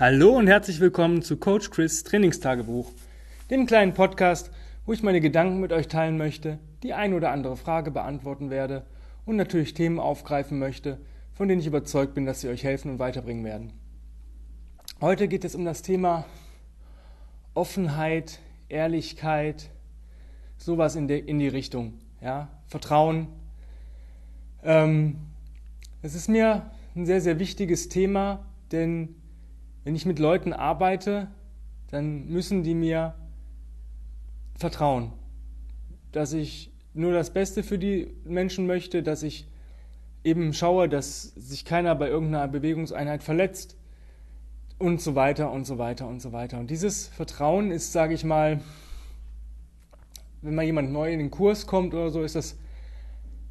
Hallo und herzlich willkommen zu Coach Chris Trainingstagebuch, dem kleinen Podcast, wo ich meine Gedanken mit euch teilen möchte, die ein oder andere Frage beantworten werde und natürlich Themen aufgreifen möchte, von denen ich überzeugt bin, dass sie euch helfen und weiterbringen werden. Heute geht es um das Thema Offenheit, Ehrlichkeit, sowas in, de, in die Richtung, ja, Vertrauen. Ähm, es ist mir ein sehr, sehr wichtiges Thema, denn wenn ich mit Leuten arbeite, dann müssen die mir vertrauen, dass ich nur das Beste für die Menschen möchte, dass ich eben schaue, dass sich keiner bei irgendeiner Bewegungseinheit verletzt und so weiter und so weiter und so weiter. Und dieses Vertrauen ist, sage ich mal, wenn mal jemand neu in den Kurs kommt oder so, ist das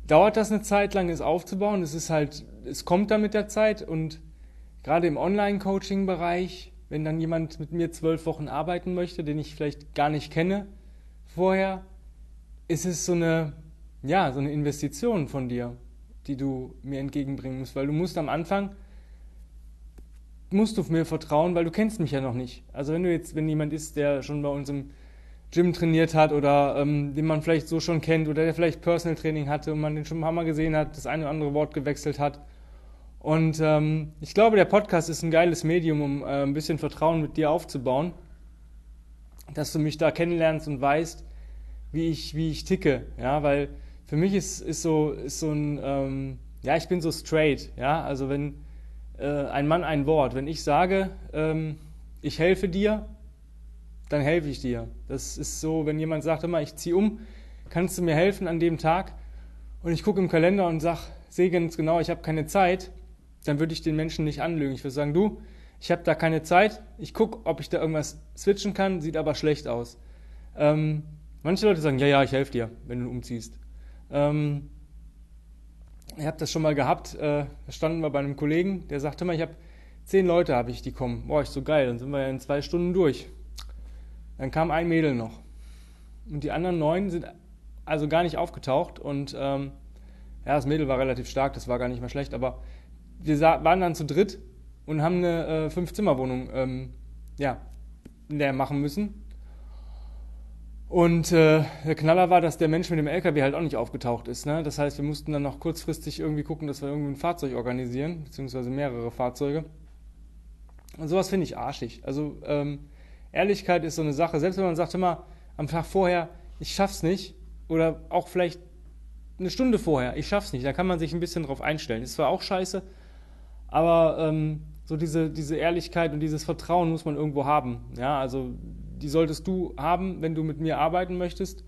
dauert das eine Zeit lang, es aufzubauen. Es ist halt, es kommt dann mit der Zeit und gerade im Online-Coaching-Bereich, wenn dann jemand mit mir zwölf Wochen arbeiten möchte, den ich vielleicht gar nicht kenne vorher, ist es so eine, ja, so eine Investition von dir, die du mir entgegenbringen musst, weil du musst am Anfang musst du mir vertrauen, weil du kennst mich ja noch nicht. Also wenn du jetzt, wenn jemand ist, der schon bei uns im Gym trainiert hat oder ähm, den man vielleicht so schon kennt oder der vielleicht Personal Training hatte und man den schon ein paar Mal gesehen hat, das eine oder andere Wort gewechselt hat. Und ähm, ich glaube, der Podcast ist ein geiles Medium, um äh, ein bisschen Vertrauen mit dir aufzubauen, dass du mich da kennenlernst und weißt, wie ich, wie ich ticke. Ja, weil für mich ist, ist, so, ist so ein, ähm, ja, ich bin so straight. Ja, also wenn äh, ein Mann ein Wort, wenn ich sage, ähm, ich helfe dir, dann helfe ich dir. Das ist so, wenn jemand sagt immer, ich ziehe um, kannst du mir helfen an dem Tag? Und ich gucke im Kalender und sage, sehe ganz genau, ich habe keine Zeit, dann würde ich den Menschen nicht anlügen. Ich würde sagen, du, ich habe da keine Zeit, ich gucke, ob ich da irgendwas switchen kann, sieht aber schlecht aus. Ähm, manche Leute sagen, ja, ja, ich helfe dir, wenn du umziehst. Ähm, ich habe das schon mal gehabt, äh, da standen wir bei einem Kollegen, der sagte immer, ich habe zehn Leute, habe ich, die kommen. Boah, ist so geil, dann sind wir ja in zwei Stunden durch. Dann kam ein Mädel noch. Und die anderen neun sind also gar nicht aufgetaucht. Und ähm, ja, das Mädel war relativ stark, das war gar nicht mehr schlecht. Aber wir waren dann zu dritt und haben eine äh, Fünf-Zimmer-Wohnung ähm, ja, leer machen müssen. Und äh, der Knaller war, dass der Mensch mit dem LKW halt auch nicht aufgetaucht ist. Ne? Das heißt, wir mussten dann noch kurzfristig irgendwie gucken, dass wir irgendwie ein Fahrzeug organisieren, beziehungsweise mehrere Fahrzeuge. Und sowas finde ich arschig. Also ähm, Ehrlichkeit ist so eine Sache, selbst wenn man sagt immer am Tag vorher, ich schaff's nicht, oder auch vielleicht eine Stunde vorher, ich schaff's nicht, da kann man sich ein bisschen drauf einstellen. Ist zwar auch scheiße, aber ähm, so diese, diese Ehrlichkeit und dieses Vertrauen muss man irgendwo haben. Ja, also die solltest du haben, wenn du mit mir arbeiten möchtest.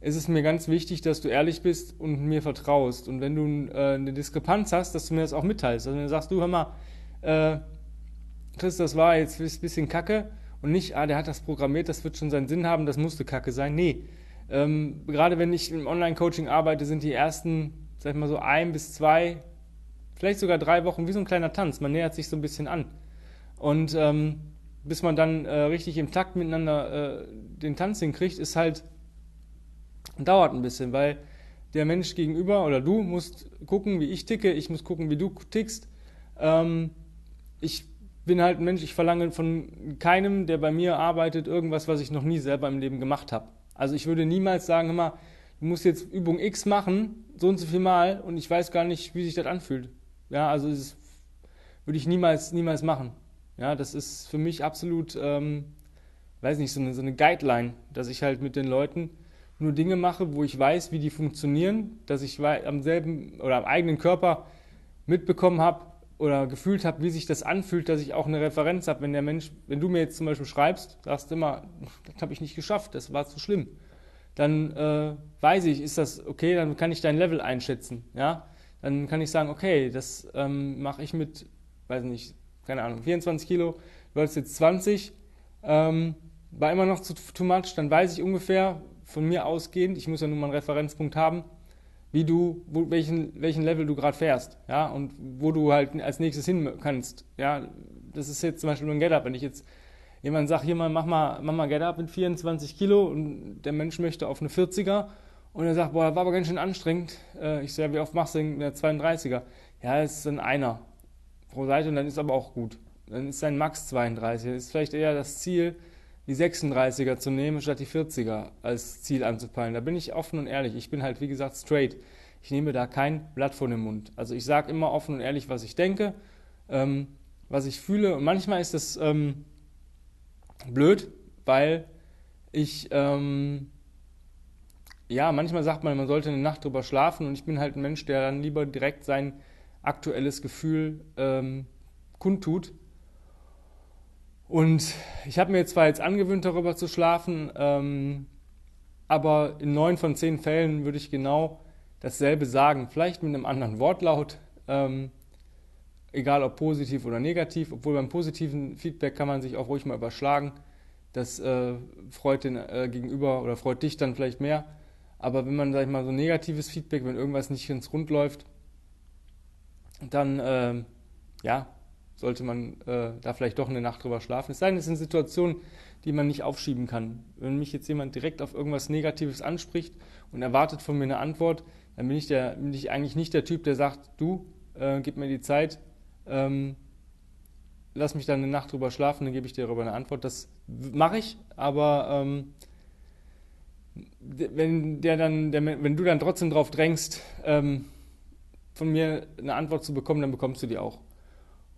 Es ist mir ganz wichtig, dass du ehrlich bist und mir vertraust. Und wenn du äh, eine Diskrepanz hast, dass du mir das auch mitteilst. Also wenn du sagst, du hör mal, äh, Chris, das war jetzt ein bisschen kacke, und nicht, ah, der hat das programmiert, das wird schon seinen Sinn haben, das musste Kacke sein. Nee. Ähm, gerade wenn ich im Online-Coaching arbeite, sind die ersten, sag ich mal so, ein bis zwei, vielleicht sogar drei Wochen wie so ein kleiner Tanz. Man nähert sich so ein bisschen an. Und ähm, bis man dann äh, richtig im Takt miteinander äh, den Tanz hinkriegt, ist halt, dauert ein bisschen, weil der Mensch gegenüber oder du musst gucken, wie ich ticke, ich muss gucken, wie du tickst. Ähm, ich bin halt ein Mensch, ich verlange von keinem, der bei mir arbeitet, irgendwas, was ich noch nie selber im Leben gemacht habe. Also ich würde niemals sagen, immer, du musst jetzt Übung X machen, so und so viel Mal, und ich weiß gar nicht, wie sich das anfühlt. Ja, also das würde ich niemals, niemals machen. Ja, das ist für mich absolut, ähm, weiß nicht, so eine, so eine Guideline, dass ich halt mit den Leuten nur Dinge mache, wo ich weiß, wie die funktionieren, dass ich am selben oder am eigenen Körper mitbekommen habe, oder gefühlt habe, wie sich das anfühlt, dass ich auch eine Referenz habe, wenn der Mensch, wenn du mir jetzt zum Beispiel schreibst, sagst immer, das habe ich nicht geschafft, das war zu schlimm, dann äh, weiß ich, ist das okay, dann kann ich dein Level einschätzen, ja, dann kann ich sagen, okay, das ähm, mache ich mit, weiß nicht, keine Ahnung, 24 Kilo, du hast jetzt 20, ähm, war immer noch zu too much, dann weiß ich ungefähr von mir ausgehend, ich muss ja nun mal einen Referenzpunkt haben, wie du, wo, welchen, welchen Level du gerade fährst, ja, und wo du halt als nächstes hin kannst, ja. Das ist jetzt zum Beispiel nur ein Get-Up. Wenn ich jetzt jemand sagt, hier mal, mach mal, mach mal Get-Up mit 24 Kilo und der Mensch möchte auf eine 40er und er sagt, boah, war aber ganz schön anstrengend. Äh, ich sage, wie oft machst du denn der 32er? Ja, es ist dann einer pro Seite und dann ist aber auch gut. dann ist sein Max 32. Das ist vielleicht eher das Ziel, die 36er zu nehmen, statt die 40er als Ziel anzupeilen. Da bin ich offen und ehrlich. Ich bin halt, wie gesagt, straight. Ich nehme da kein Blatt vor den Mund. Also ich sage immer offen und ehrlich, was ich denke, ähm, was ich fühle. Und manchmal ist das ähm, blöd, weil ich, ähm, ja, manchmal sagt man, man sollte eine Nacht drüber schlafen und ich bin halt ein Mensch, der dann lieber direkt sein aktuelles Gefühl ähm, kundtut. Und ich habe mir zwar jetzt angewöhnt, darüber zu schlafen, ähm, aber in neun von zehn Fällen würde ich genau dasselbe sagen, vielleicht mit einem anderen Wortlaut, ähm, egal ob positiv oder negativ, obwohl beim positiven Feedback kann man sich auch ruhig mal überschlagen. Das äh, freut den äh, Gegenüber oder freut dich dann vielleicht mehr. Aber wenn man, sag ich mal, so negatives Feedback, wenn irgendwas nicht ins Rund läuft, dann, äh, ja, sollte man äh, da vielleicht doch eine Nacht drüber schlafen. Es sei denn, es sind Situationen, die man nicht aufschieben kann. Wenn mich jetzt jemand direkt auf irgendwas Negatives anspricht und erwartet von mir eine Antwort, dann bin ich, der, bin ich eigentlich nicht der Typ, der sagt, du, äh, gib mir die Zeit, ähm, lass mich dann eine Nacht drüber schlafen, dann gebe ich dir darüber eine Antwort. Das mache ich, aber ähm, wenn, der dann, der, wenn du dann trotzdem drauf drängst, ähm, von mir eine Antwort zu bekommen, dann bekommst du die auch.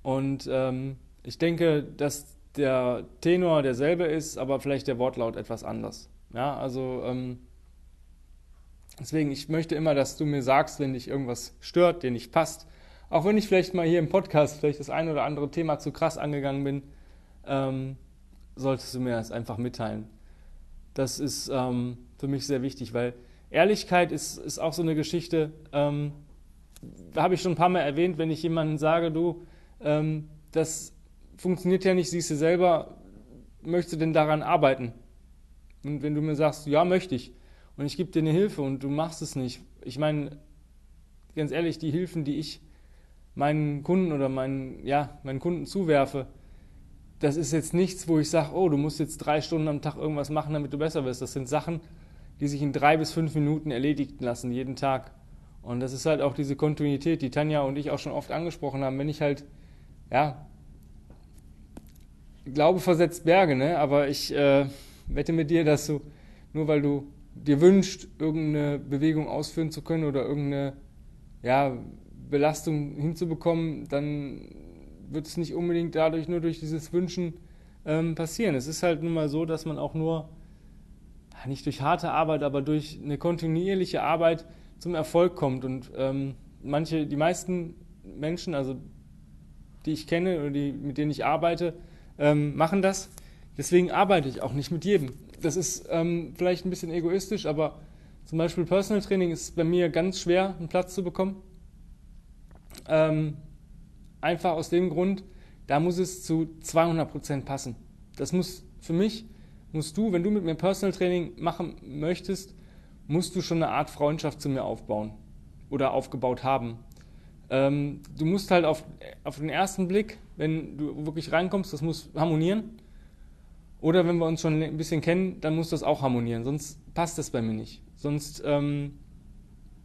Und ähm, ich denke, dass der Tenor derselbe ist, aber vielleicht der Wortlaut etwas anders. Ja, also ähm, deswegen, ich möchte immer, dass du mir sagst, wenn dich irgendwas stört, dir nicht passt, auch wenn ich vielleicht mal hier im Podcast vielleicht das ein oder andere Thema zu krass angegangen bin, ähm, solltest du mir das einfach mitteilen. Das ist ähm, für mich sehr wichtig, weil Ehrlichkeit ist, ist auch so eine Geschichte, ähm, habe ich schon ein paar Mal erwähnt, wenn ich jemandem sage, du, ähm, das funktioniert ja nicht, siehst du selber, möchtest du denn daran arbeiten? Und wenn du mir sagst, ja, möchte ich, und ich gebe dir eine Hilfe und du machst es nicht, ich meine, ganz ehrlich, die Hilfen, die ich meinen Kunden oder meinen, ja, meinen Kunden zuwerfe, das ist jetzt nichts, wo ich sage, oh, du musst jetzt drei Stunden am Tag irgendwas machen, damit du besser wirst. Das sind Sachen, die sich in drei bis fünf Minuten erledigen lassen, jeden Tag. Und das ist halt auch diese Kontinuität, die Tanja und ich auch schon oft angesprochen haben. Wenn ich halt, ja, Glaube versetzt Berge, ne? aber ich äh, wette mit dir, dass du, nur weil du dir wünschst, irgendeine Bewegung ausführen zu können oder irgendeine, ja, Belastung hinzubekommen, dann wird es nicht unbedingt dadurch nur durch dieses Wünschen ähm, passieren. Es ist halt nun mal so, dass man auch nur, nicht durch harte Arbeit, aber durch eine kontinuierliche Arbeit zum Erfolg kommt. Und ähm, manche, die meisten Menschen, also die ich kenne oder die, mit denen ich arbeite, ähm, machen das. Deswegen arbeite ich auch nicht mit jedem. Das ist ähm, vielleicht ein bisschen egoistisch, aber zum Beispiel Personal Training ist bei mir ganz schwer, einen Platz zu bekommen. Ähm, einfach aus dem Grund, da muss es zu 200% passen. Das muss für mich, musst du, wenn du mit mir Personal Training machen möchtest, musst du schon eine Art Freundschaft zu mir aufbauen oder aufgebaut haben. Ähm, du musst halt auf, auf den ersten Blick, wenn du wirklich reinkommst, das muss harmonieren. Oder wenn wir uns schon ein bisschen kennen, dann muss das auch harmonieren, sonst passt das bei mir nicht. Sonst ähm,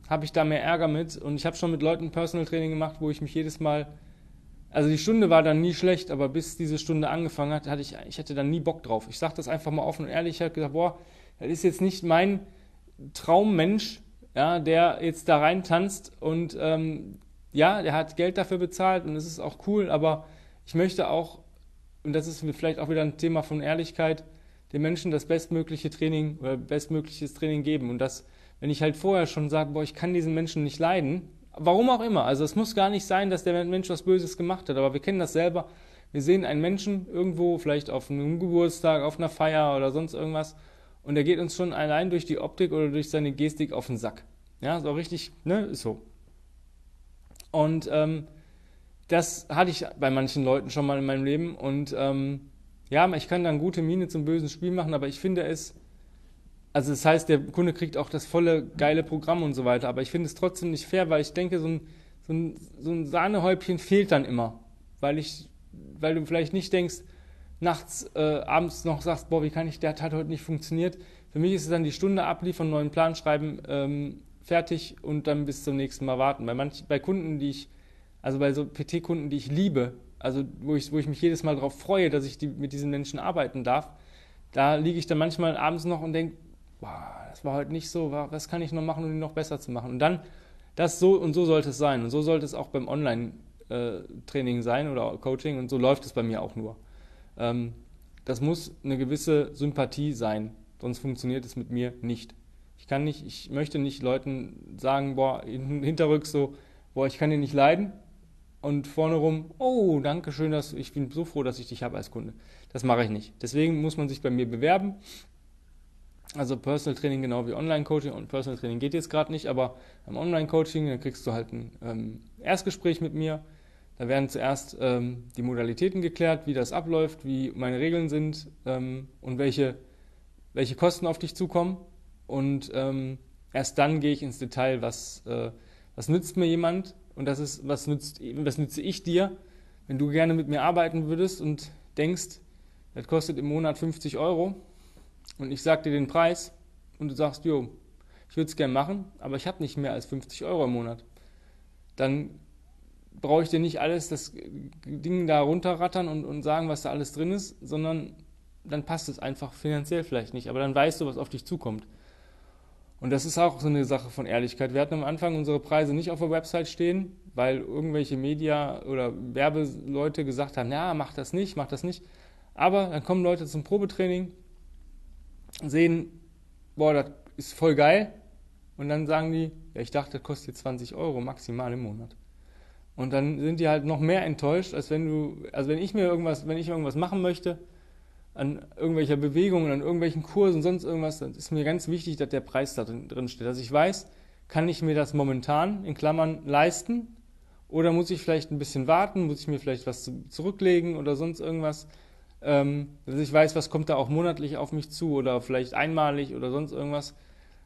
habe ich da mehr Ärger mit. Und ich habe schon mit Leuten Personal Training gemacht, wo ich mich jedes Mal, also die Stunde war dann nie schlecht, aber bis diese Stunde angefangen hat, hatte ich, ich hatte dann nie Bock drauf. Ich sage das einfach mal offen und ehrlich. Ich habe gesagt, boah, das ist jetzt nicht mein Traummensch, ja, der jetzt da rein tanzt und ähm, ja, der hat Geld dafür bezahlt und es ist auch cool, aber ich möchte auch, und das ist vielleicht auch wieder ein Thema von Ehrlichkeit, den Menschen das bestmögliche Training oder bestmögliches Training geben und das wenn ich halt vorher schon sage, boah, ich kann diesen Menschen nicht leiden, warum auch immer, also es muss gar nicht sein, dass der Mensch was Böses gemacht hat, aber wir kennen das selber. Wir sehen einen Menschen irgendwo, vielleicht auf einem Geburtstag, auf einer Feier oder sonst irgendwas, und der geht uns schon allein durch die Optik oder durch seine Gestik auf den Sack. Ja, so richtig, ne, ist so. Und ähm, das hatte ich bei manchen Leuten schon mal in meinem Leben. Und ähm, ja, ich kann dann gute Miene zum bösen Spiel machen, aber ich finde es also das heißt, der Kunde kriegt auch das volle geile Programm und so weiter, aber ich finde es trotzdem nicht fair, weil ich denke, so ein, so ein, so ein Sahnehäubchen fehlt dann immer, weil ich, weil du vielleicht nicht denkst, nachts, äh, abends noch sagst, boah, wie kann ich, der hat heute nicht funktioniert. Für mich ist es dann die Stunde abliefern, neuen Plan schreiben, ähm, fertig und dann bis zum nächsten Mal warten. Bei manch, bei Kunden, die ich, also bei so PT-Kunden, die ich liebe, also wo ich, wo ich mich jedes Mal darauf freue, dass ich die, mit diesen Menschen arbeiten darf, da liege ich dann manchmal abends noch und denke, wow, das war heute nicht so, was kann ich noch machen, um ihn noch besser zu machen? Und dann, das so und so sollte es sein. Und so sollte es auch beim Online-Training sein oder Coaching und so läuft es bei mir auch nur. Ähm, das muss eine gewisse Sympathie sein, sonst funktioniert es mit mir nicht. Ich kann nicht, ich möchte nicht Leuten sagen, boah, hinterrücks so, boah, ich kann dir nicht leiden, und vorne rum, oh, danke schön, dass, ich bin so froh, dass ich dich habe als Kunde. Das mache ich nicht. Deswegen muss man sich bei mir bewerben. Also Personal Training genau wie Online-Coaching und Personal Training geht jetzt gerade nicht, aber beim Online-Coaching, dann kriegst du halt ein ähm, Erstgespräch mit mir. Da werden zuerst ähm, die Modalitäten geklärt, wie das abläuft, wie meine Regeln sind ähm, und welche, welche Kosten auf dich zukommen. Und ähm, erst dann gehe ich ins Detail, was, äh, was nützt mir jemand, und das ist, was, nützt, was nütze ich dir, wenn du gerne mit mir arbeiten würdest und denkst, das kostet im Monat 50 Euro und ich sage dir den Preis und du sagst, jo, ich würde es gerne machen, aber ich habe nicht mehr als 50 Euro im Monat. Dann brauche ich dir nicht alles das Ding da runterrattern und, und sagen, was da alles drin ist, sondern dann passt es einfach finanziell vielleicht nicht. Aber dann weißt du, was auf dich zukommt. Und das ist auch so eine Sache von Ehrlichkeit. Wir hatten am Anfang unsere Preise nicht auf der Website stehen, weil irgendwelche Media oder Werbeleute gesagt haben, ja, mach das nicht, mach das nicht. Aber dann kommen Leute zum Probetraining, sehen, boah, das ist voll geil. Und dann sagen die, ja, ich dachte, das kostet 20 Euro maximal im Monat. Und dann sind die halt noch mehr enttäuscht, als wenn du, also wenn ich mir irgendwas, wenn ich irgendwas machen möchte, an irgendwelcher Bewegung, an irgendwelchen Kursen, sonst irgendwas, dann ist mir ganz wichtig, dass der Preis da drin steht. Dass ich weiß, kann ich mir das momentan in Klammern leisten oder muss ich vielleicht ein bisschen warten, muss ich mir vielleicht was zurücklegen oder sonst irgendwas, dass ich weiß, was kommt da auch monatlich auf mich zu oder vielleicht einmalig oder sonst irgendwas,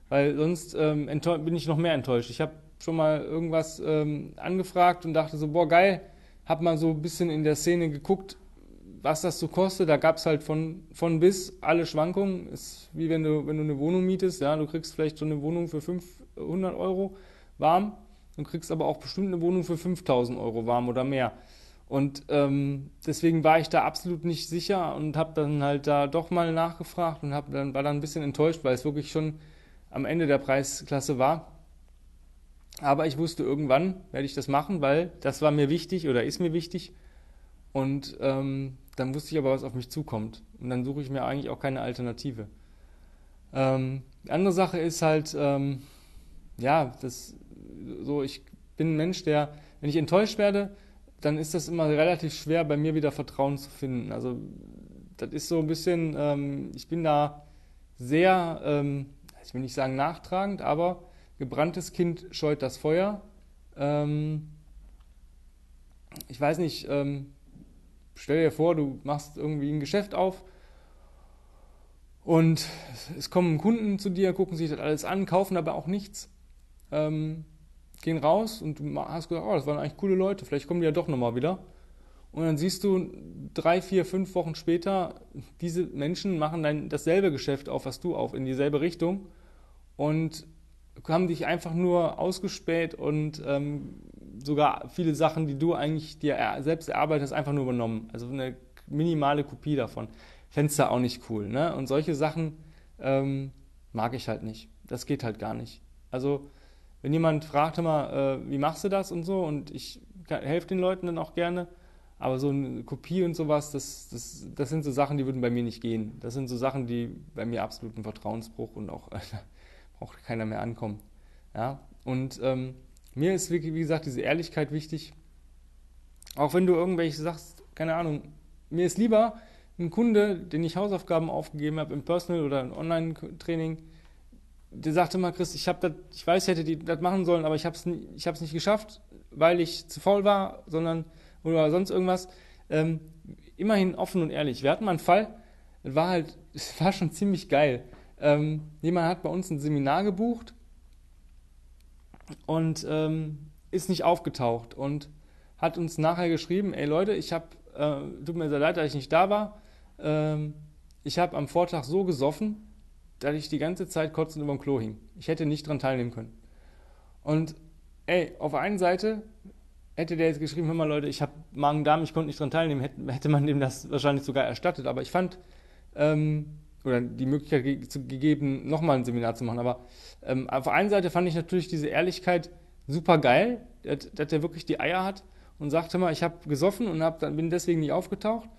weil sonst ähm, bin ich noch mehr enttäuscht. Ich habe schon mal irgendwas ähm, angefragt und dachte so, boah geil, habe mal so ein bisschen in der Szene geguckt, was das so kostet, da gab es halt von, von bis alle Schwankungen. Ist wie wenn du, wenn du eine Wohnung mietest, ja, du kriegst vielleicht so eine Wohnung für 500 Euro warm, du kriegst aber auch bestimmt eine Wohnung für 5000 Euro warm oder mehr. Und ähm, deswegen war ich da absolut nicht sicher und habe dann halt da doch mal nachgefragt und hab dann, war dann ein bisschen enttäuscht, weil es wirklich schon am Ende der Preisklasse war. Aber ich wusste, irgendwann werde ich das machen, weil das war mir wichtig oder ist mir wichtig. Und ähm, dann wusste ich aber, was auf mich zukommt. Und dann suche ich mir eigentlich auch keine Alternative. Ähm, andere Sache ist halt, ähm, ja, das, so, ich bin ein Mensch, der, wenn ich enttäuscht werde, dann ist das immer relativ schwer, bei mir wieder Vertrauen zu finden. Also, das ist so ein bisschen, ähm, ich bin da sehr, ähm, ich will nicht sagen nachtragend, aber gebranntes Kind scheut das Feuer. Ähm, ich weiß nicht, ähm, stell dir vor, du machst irgendwie ein Geschäft auf und es kommen Kunden zu dir, gucken sich das alles an, kaufen aber auch nichts, ähm, gehen raus und du hast gesagt, oh, das waren eigentlich coole Leute, vielleicht kommen die ja doch nochmal wieder. Und dann siehst du drei, vier, fünf Wochen später, diese Menschen machen dann dasselbe Geschäft auf, was du auf, in dieselbe Richtung und haben dich einfach nur ausgespäht und ähm, sogar viele Sachen, die du eigentlich dir selbst erarbeitet hast, einfach nur übernommen. Also eine minimale Kopie davon. Du auch nicht cool. Ne? Und solche Sachen ähm, mag ich halt nicht. Das geht halt gar nicht. Also, wenn jemand fragt immer, äh, wie machst du das und so, und ich helfe den Leuten dann auch gerne, aber so eine Kopie und sowas, das, das, das sind so Sachen, die würden bei mir nicht gehen. Das sind so Sachen, die bei mir absoluten Vertrauensbruch und auch äh, braucht keiner mehr ankommen. Ja? Und ähm, mir ist, wie gesagt, diese Ehrlichkeit wichtig. Auch wenn du irgendwelche sagst, keine Ahnung, mir ist lieber ein Kunde, den ich Hausaufgaben aufgegeben habe im Personal oder im Online-Training, der sagte mal, Chris, ich habe ich weiß, ich hätte das machen sollen, aber ich habe es ich hab's nicht geschafft, weil ich zu faul war, sondern oder sonst irgendwas. Ähm, immerhin offen und ehrlich. Wir hatten mal einen Fall, das war halt, es war schon ziemlich geil. Ähm, jemand hat bei uns ein Seminar gebucht und ähm, ist nicht aufgetaucht und hat uns nachher geschrieben, ey Leute, ich habe, äh, tut mir sehr leid, dass ich nicht da war, ähm, ich habe am Vortag so gesoffen, dass ich die ganze Zeit kotzend über dem Klo hing. Ich hätte nicht daran teilnehmen können. Und ey, auf der einen Seite hätte der jetzt geschrieben, hör mal Leute, ich habe Magen-Darm, ich konnte nicht dran teilnehmen, hätte, hätte, man dem das wahrscheinlich sogar erstattet. Aber ich fand, ähm, oder die Möglichkeit ge gegeben, nochmal ein Seminar zu machen. Aber ähm, auf der einen Seite fand ich natürlich diese Ehrlichkeit super geil, dass, dass der wirklich die Eier hat und sagte mal, ich habe gesoffen und hab, bin deswegen nicht aufgetaucht.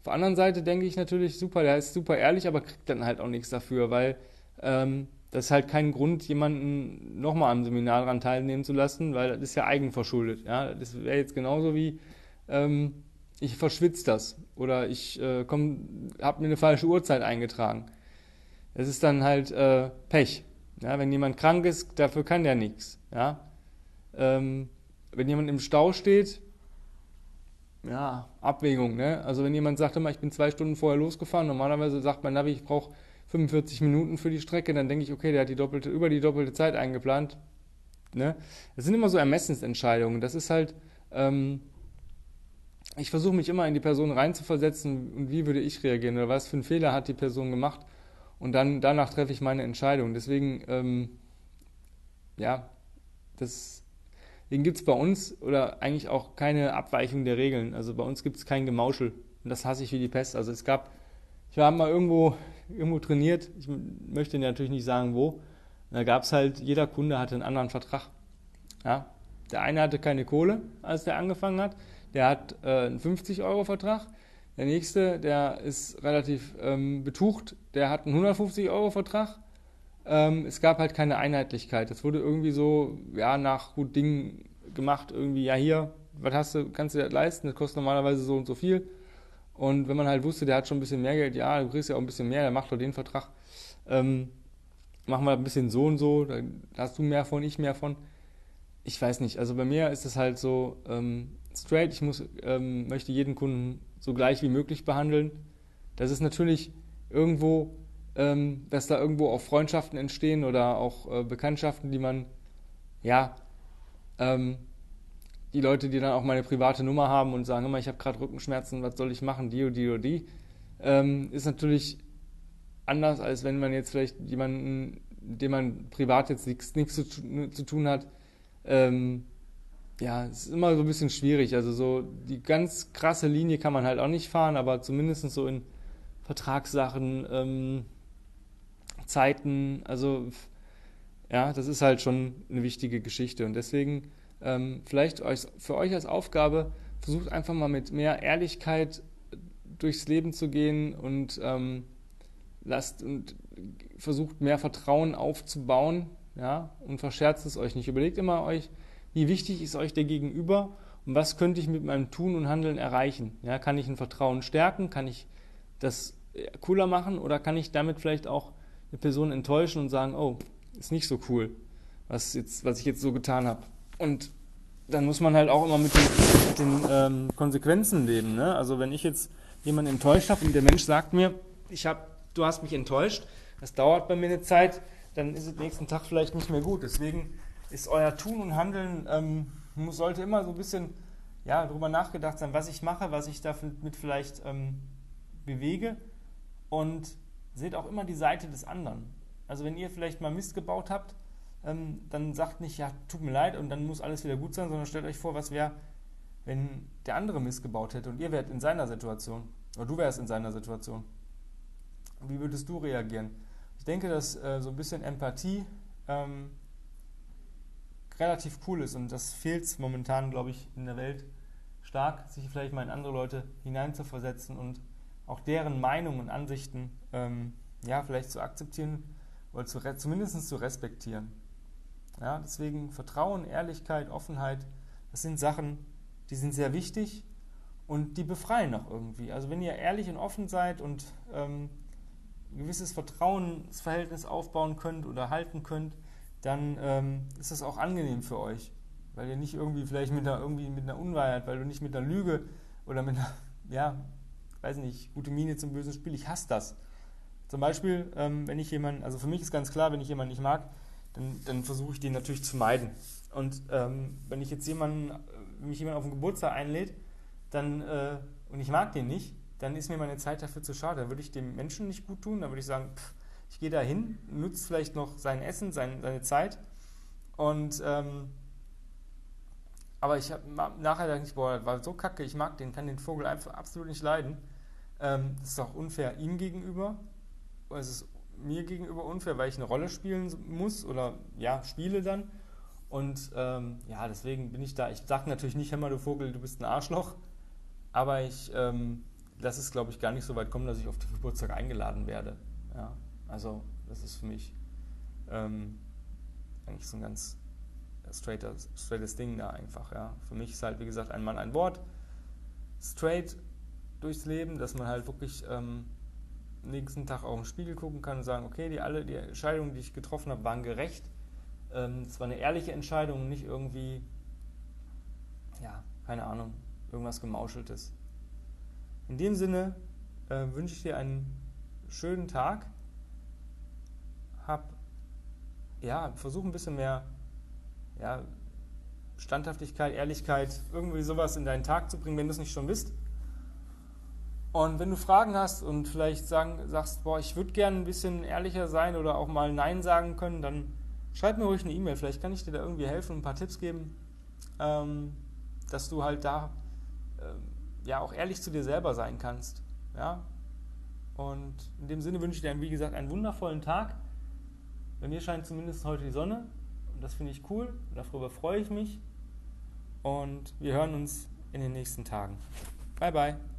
Auf der anderen Seite denke ich natürlich, super, der ist super ehrlich, aber kriegt dann halt auch nichts dafür, weil ähm, das ist halt kein Grund, jemanden nochmal am Seminar daran teilnehmen zu lassen, weil das ist ja eigenverschuldet. Ja? Das wäre jetzt genauso wie, ähm, ich verschwitze das oder ich äh, habe mir eine falsche Uhrzeit eingetragen. Das ist dann halt äh, Pech. Ja? Wenn jemand krank ist, dafür kann der nichts. Ja? Ähm, wenn jemand im Stau steht, ja, Abwägung. Ne? Also wenn jemand sagt immer, ich bin zwei Stunden vorher losgefahren, normalerweise sagt mein Navi, ich brauche 45 Minuten für die Strecke, dann denke ich, okay, der hat die doppelte, über die doppelte Zeit eingeplant. Ne? Das sind immer so Ermessensentscheidungen. Das ist halt, ähm, ich versuche mich immer in die Person reinzuversetzen und wie würde ich reagieren oder was für einen Fehler hat die Person gemacht und dann danach treffe ich meine Entscheidung. Deswegen, ähm, ja, das, deswegen gibt es bei uns oder eigentlich auch keine Abweichung der Regeln. Also bei uns gibt es kein Gemauschel und das hasse ich wie die Pest. Also es gab, ich war mal irgendwo irgendwo trainiert. Ich möchte natürlich nicht sagen, wo. Da gab es halt, jeder Kunde hatte einen anderen Vertrag. Ja? Der eine hatte keine Kohle, als der angefangen hat. Der hat äh, einen 50-Euro-Vertrag. Der nächste, der ist relativ ähm, betucht, der hat einen 150-Euro-Vertrag. Ähm, es gab halt keine Einheitlichkeit. Das wurde irgendwie so, ja, nach gut Dingen gemacht. Irgendwie, ja, hier, was hast du, kannst du das leisten? Das kostet normalerweise so und so viel. Und wenn man halt wusste, der hat schon ein bisschen mehr Geld, ja, du kriegst ja auch ein bisschen mehr, der macht doch den Vertrag. Ähm, machen wir ein bisschen so und so, da hast du mehr von, ich mehr von. Ich weiß nicht, also bei mir ist es halt so ähm, straight, ich muss, ähm, möchte jeden Kunden so gleich wie möglich behandeln. Das ist natürlich irgendwo, ähm, dass da irgendwo auch Freundschaften entstehen oder auch äh, Bekanntschaften, die man, ja, ähm, die Leute, die dann auch meine private Nummer haben und sagen, immer, ich habe gerade Rückenschmerzen, was soll ich machen, die oder die oder die, ähm, ist natürlich anders, als wenn man jetzt vielleicht jemanden, dem man privat jetzt nichts, nichts zu, zu, tun hat. Ähm, ja, es ist immer so ein bisschen schwierig. Also so die ganz krasse Linie kann man halt auch nicht fahren, aber zumindest so in Vertragssachen, ähm, Zeiten, also ja, das ist halt schon eine wichtige Geschichte und deswegen ähm, vielleicht euch, für euch als Aufgabe, versucht einfach mal mit mehr Ehrlichkeit durchs Leben zu gehen und ähm, lasst und versucht mehr Vertrauen aufzubauen, ja, und verscherzt es euch nicht. Überlegt immer euch, wie wichtig ist euch der Gegenüber und was könnte ich mit meinem Tun und Handeln erreichen? Ja, kann ich ein Vertrauen stärken? Kann ich das cooler machen oder kann ich damit vielleicht auch eine Person enttäuschen und sagen, oh, ist nicht so cool, was, jetzt, was ich jetzt so getan habe? Und dann muss man halt auch immer mit den, mit den ähm, Konsequenzen leben. Ne? Also wenn ich jetzt jemanden enttäuscht habe und der Mensch sagt mir, ich hab, du hast mich enttäuscht, das dauert bei mir eine Zeit, dann ist es nächsten Tag vielleicht nicht mehr gut. Deswegen ist euer Tun und Handeln, ähm, sollte immer so ein bisschen ja, darüber nachgedacht sein, was ich mache, was ich damit vielleicht ähm, bewege und seht auch immer die Seite des anderen. Also wenn ihr vielleicht mal Mist gebaut habt, ähm, dann sagt nicht, ja, tut mir leid und dann muss alles wieder gut sein, sondern stellt euch vor, was wäre, wenn der andere missgebaut hätte und ihr wärt in seiner Situation oder du wärst in seiner Situation. Wie würdest du reagieren? Ich denke, dass äh, so ein bisschen Empathie ähm, relativ cool ist und das fehlt momentan, glaube ich, in der Welt stark, sich vielleicht mal in andere Leute hineinzuversetzen und auch deren Meinungen und Ansichten ähm, ja, vielleicht zu akzeptieren oder zu, zumindest zu respektieren. Ja, deswegen Vertrauen, Ehrlichkeit, Offenheit, das sind Sachen, die sind sehr wichtig und die befreien auch irgendwie. Also wenn ihr ehrlich und offen seid und ähm, ein gewisses Vertrauensverhältnis aufbauen könnt oder halten könnt, dann ähm, ist das auch angenehm für euch. Weil ihr nicht irgendwie vielleicht mit einer, irgendwie mit einer Unwahrheit, weil du nicht mit einer Lüge oder mit einer, ja, weiß nicht, gute Miene zum bösen Spiel, ich hasse das. Zum Beispiel, ähm, wenn ich jemanden, also für mich ist ganz klar, wenn ich jemanden nicht mag, dann, dann versuche ich den natürlich zu meiden. Und ähm, wenn ich jetzt jemanden, wenn mich jemand auf den Geburtstag einlädt, dann, äh, und ich mag den nicht, dann ist mir meine Zeit dafür zu schade. Dann würde ich dem Menschen nicht gut tun, dann würde ich sagen, pff, ich gehe da hin, nutze vielleicht noch sein Essen, sein, seine Zeit und ähm, aber ich habe nachher gedacht, ich, boah, war so kacke, ich mag den, kann den Vogel einfach absolut nicht leiden. Ähm, das ist auch unfair ihm gegenüber. Es ist mir gegenüber unfair, weil ich eine Rolle spielen muss oder ja, spiele dann. Und ähm, ja, deswegen bin ich da. Ich sage natürlich nicht, Hämmer, du Vogel, du bist ein Arschloch. Aber ich ähm, lasse es, glaube ich, gar nicht so weit kommen, dass ich auf den Geburtstag eingeladen werde. Ja, also das ist für mich ähm, eigentlich so ein ganz straightes, straightes Ding da einfach. Ja. Für mich ist halt, wie gesagt, ein Mann, ein Wort. Straight durchs Leben, dass man halt wirklich ähm, nächsten Tag auch im Spiegel gucken kann und sagen, okay, die alle die Entscheidungen, die ich getroffen habe, waren gerecht. Ähm, es war eine ehrliche Entscheidung, nicht irgendwie, ja, keine Ahnung, irgendwas gemauscheltes. In dem Sinne äh, wünsche ich dir einen schönen Tag. Hab, ja, versuch ein bisschen mehr ja, Standhaftigkeit, Ehrlichkeit, irgendwie sowas in deinen Tag zu bringen, wenn du es nicht schon bist. Und wenn du Fragen hast und vielleicht sagen, sagst, boah, ich würde gerne ein bisschen ehrlicher sein oder auch mal Nein sagen können, dann schreib mir ruhig eine E-Mail. Vielleicht kann ich dir da irgendwie helfen, ein paar Tipps geben, ähm, dass du halt da äh, ja auch ehrlich zu dir selber sein kannst. Ja? Und in dem Sinne wünsche ich dir, wie gesagt, einen wundervollen Tag. Bei mir scheint zumindest heute die Sonne und das finde ich cool. Darüber freue ich mich. Und wir hören uns in den nächsten Tagen. Bye, bye.